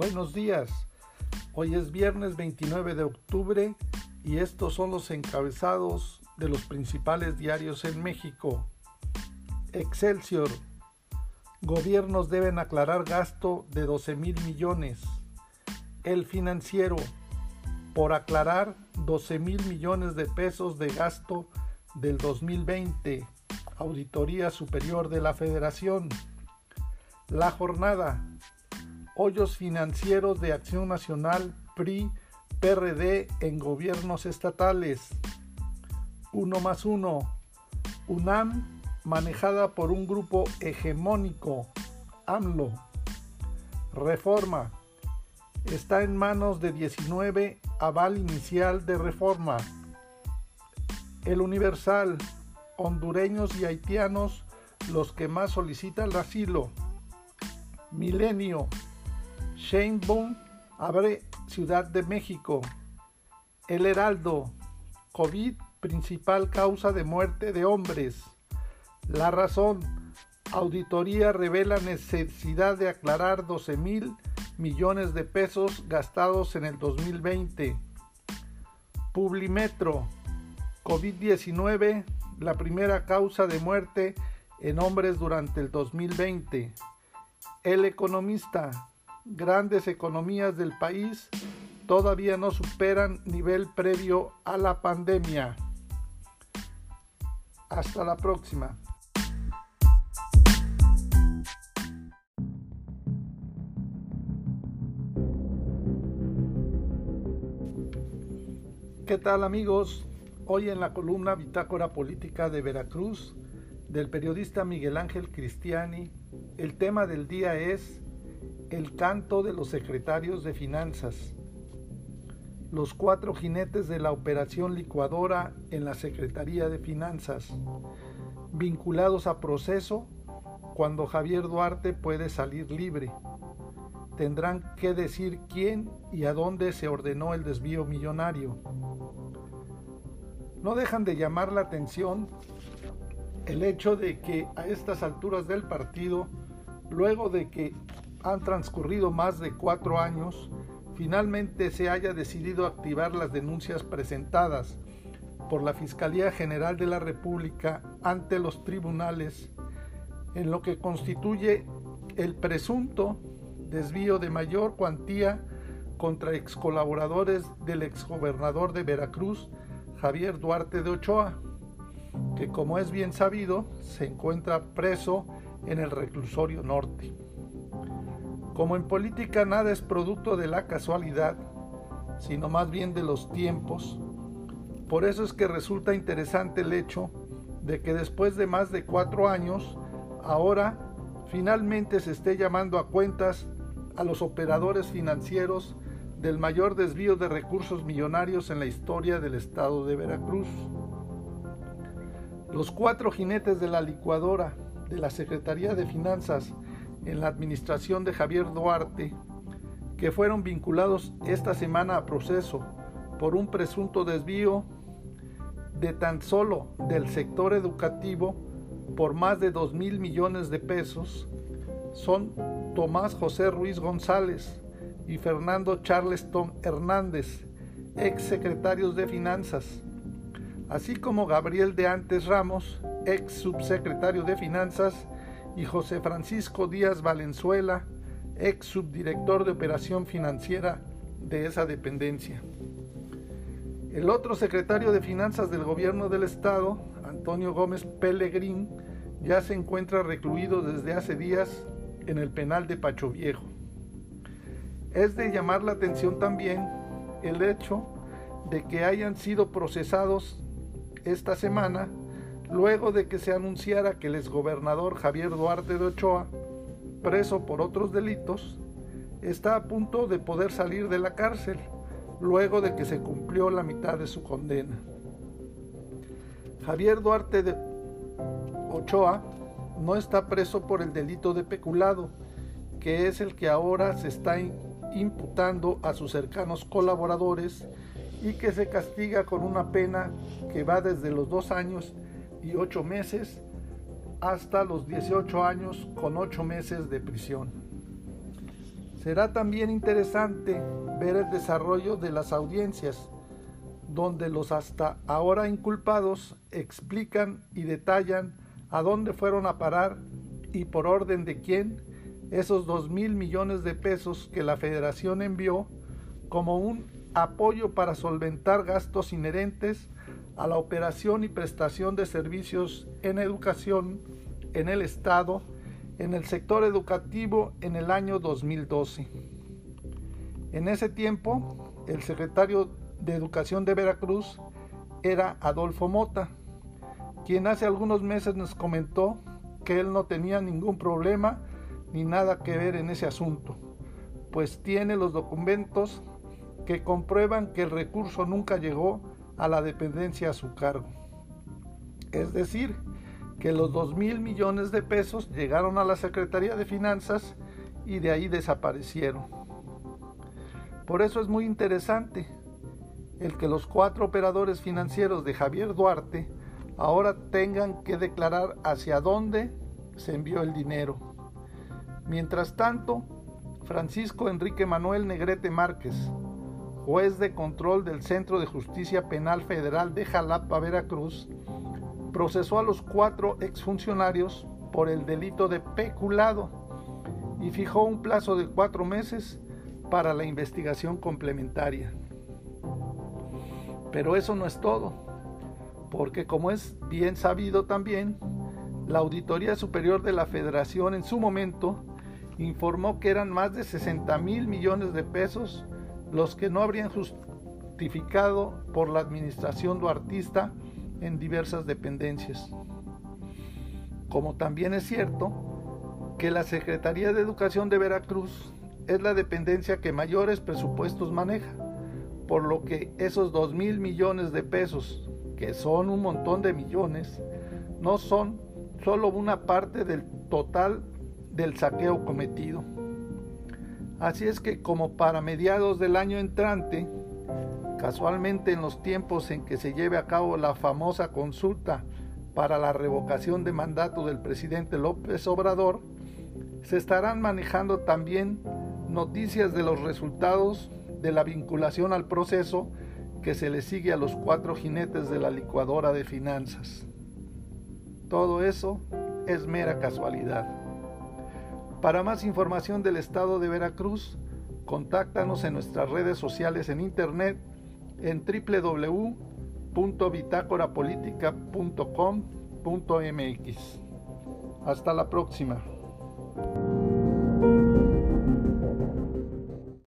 Buenos días. Hoy es viernes 29 de octubre y estos son los encabezados de los principales diarios en México. Excelsior. Gobiernos deben aclarar gasto de 12 mil millones. El financiero. Por aclarar 12 mil millones de pesos de gasto del 2020. Auditoría Superior de la Federación. La jornada. Hoyos financieros de Acción Nacional, PRI, PRD en gobiernos estatales. Uno más uno. UNAM manejada por un grupo hegemónico, AMLO. Reforma. Está en manos de 19 aval inicial de reforma. El Universal, hondureños y haitianos los que más solicitan el asilo. Milenio, Sheinbaum abre Ciudad de México. El Heraldo, COVID principal causa de muerte de hombres. La razón, auditoría revela necesidad de aclarar 12 mil millones de pesos gastados en el 2020. Publimetro, COVID-19, la primera causa de muerte en hombres durante el 2020. El economista, grandes economías del país todavía no superan nivel previo a la pandemia. Hasta la próxima. ¿Qué tal amigos? Hoy en la columna Bitácora Política de Veracruz del periodista Miguel Ángel Cristiani, el tema del día es el canto de los secretarios de finanzas. Los cuatro jinetes de la operación licuadora en la Secretaría de Finanzas, vinculados a proceso cuando Javier Duarte puede salir libre. Tendrán que decir quién y a dónde se ordenó el desvío millonario no dejan de llamar la atención el hecho de que a estas alturas del partido, luego de que han transcurrido más de cuatro años, finalmente se haya decidido activar las denuncias presentadas por la Fiscalía General de la República ante los tribunales en lo que constituye el presunto desvío de mayor cuantía contra ex colaboradores del exgobernador de Veracruz, Javier Duarte de Ochoa, que como es bien sabido se encuentra preso en el reclusorio norte. Como en política nada es producto de la casualidad, sino más bien de los tiempos, por eso es que resulta interesante el hecho de que después de más de cuatro años, ahora finalmente se esté llamando a cuentas a los operadores financieros del mayor desvío de recursos millonarios en la historia del estado de Veracruz. Los cuatro jinetes de la licuadora de la Secretaría de Finanzas en la administración de Javier Duarte, que fueron vinculados esta semana a proceso por un presunto desvío de tan solo del sector educativo por más de 2 mil millones de pesos, son Tomás José Ruiz González, y Fernando Charleston Hernández, ex secretarios de Finanzas, así como Gabriel de Antes Ramos, ex subsecretario de Finanzas, y José Francisco Díaz Valenzuela, ex subdirector de operación financiera de esa dependencia. El otro secretario de Finanzas del Gobierno del Estado, Antonio Gómez Pellegrín, ya se encuentra recluido desde hace días en el penal de Pacho Viejo. Es de llamar la atención también el hecho de que hayan sido procesados esta semana luego de que se anunciara que el exgobernador Javier Duarte de Ochoa, preso por otros delitos, está a punto de poder salir de la cárcel luego de que se cumplió la mitad de su condena. Javier Duarte de Ochoa no está preso por el delito de peculado, que es el que ahora se está imputando a sus cercanos colaboradores y que se castiga con una pena que va desde los dos años y ocho meses hasta los 18 años con ocho meses de prisión. Será también interesante ver el desarrollo de las audiencias, donde los hasta ahora inculpados explican y detallan a dónde fueron a parar y por orden de quién esos dos mil millones de pesos que la federación envió como un apoyo para solventar gastos inherentes a la operación y prestación de servicios en educación en el Estado en el sector educativo en el año 2012. En ese tiempo, el secretario de Educación de Veracruz era Adolfo Mota, quien hace algunos meses nos comentó que él no tenía ningún problema ni nada que ver en ese asunto, pues tiene los documentos que comprueban que el recurso nunca llegó a la dependencia a su cargo. Es decir, que los 2 mil millones de pesos llegaron a la Secretaría de Finanzas y de ahí desaparecieron. Por eso es muy interesante el que los cuatro operadores financieros de Javier Duarte ahora tengan que declarar hacia dónde se envió el dinero. Mientras tanto, Francisco Enrique Manuel Negrete Márquez, juez de control del Centro de Justicia Penal Federal de Jalapa, Veracruz, procesó a los cuatro exfuncionarios por el delito de peculado y fijó un plazo de cuatro meses para la investigación complementaria. Pero eso no es todo, porque como es bien sabido también, la Auditoría Superior de la Federación en su momento informó que eran más de 60 mil millones de pesos los que no habrían justificado por la administración duartista en diversas dependencias. Como también es cierto que la Secretaría de Educación de Veracruz es la dependencia que mayores presupuestos maneja, por lo que esos dos mil millones de pesos, que son un montón de millones, no son solo una parte del total del saqueo cometido. Así es que como para mediados del año entrante, Casualmente en los tiempos en que se lleve a cabo la famosa consulta para la revocación de mandato del presidente López Obrador, se estarán manejando también noticias de los resultados de la vinculación al proceso que se le sigue a los cuatro jinetes de la licuadora de finanzas. Todo eso es mera casualidad. Para más información del estado de Veracruz, contáctanos en nuestras redes sociales en internet en www.bitácorapolítica.com.mx. Hasta la próxima.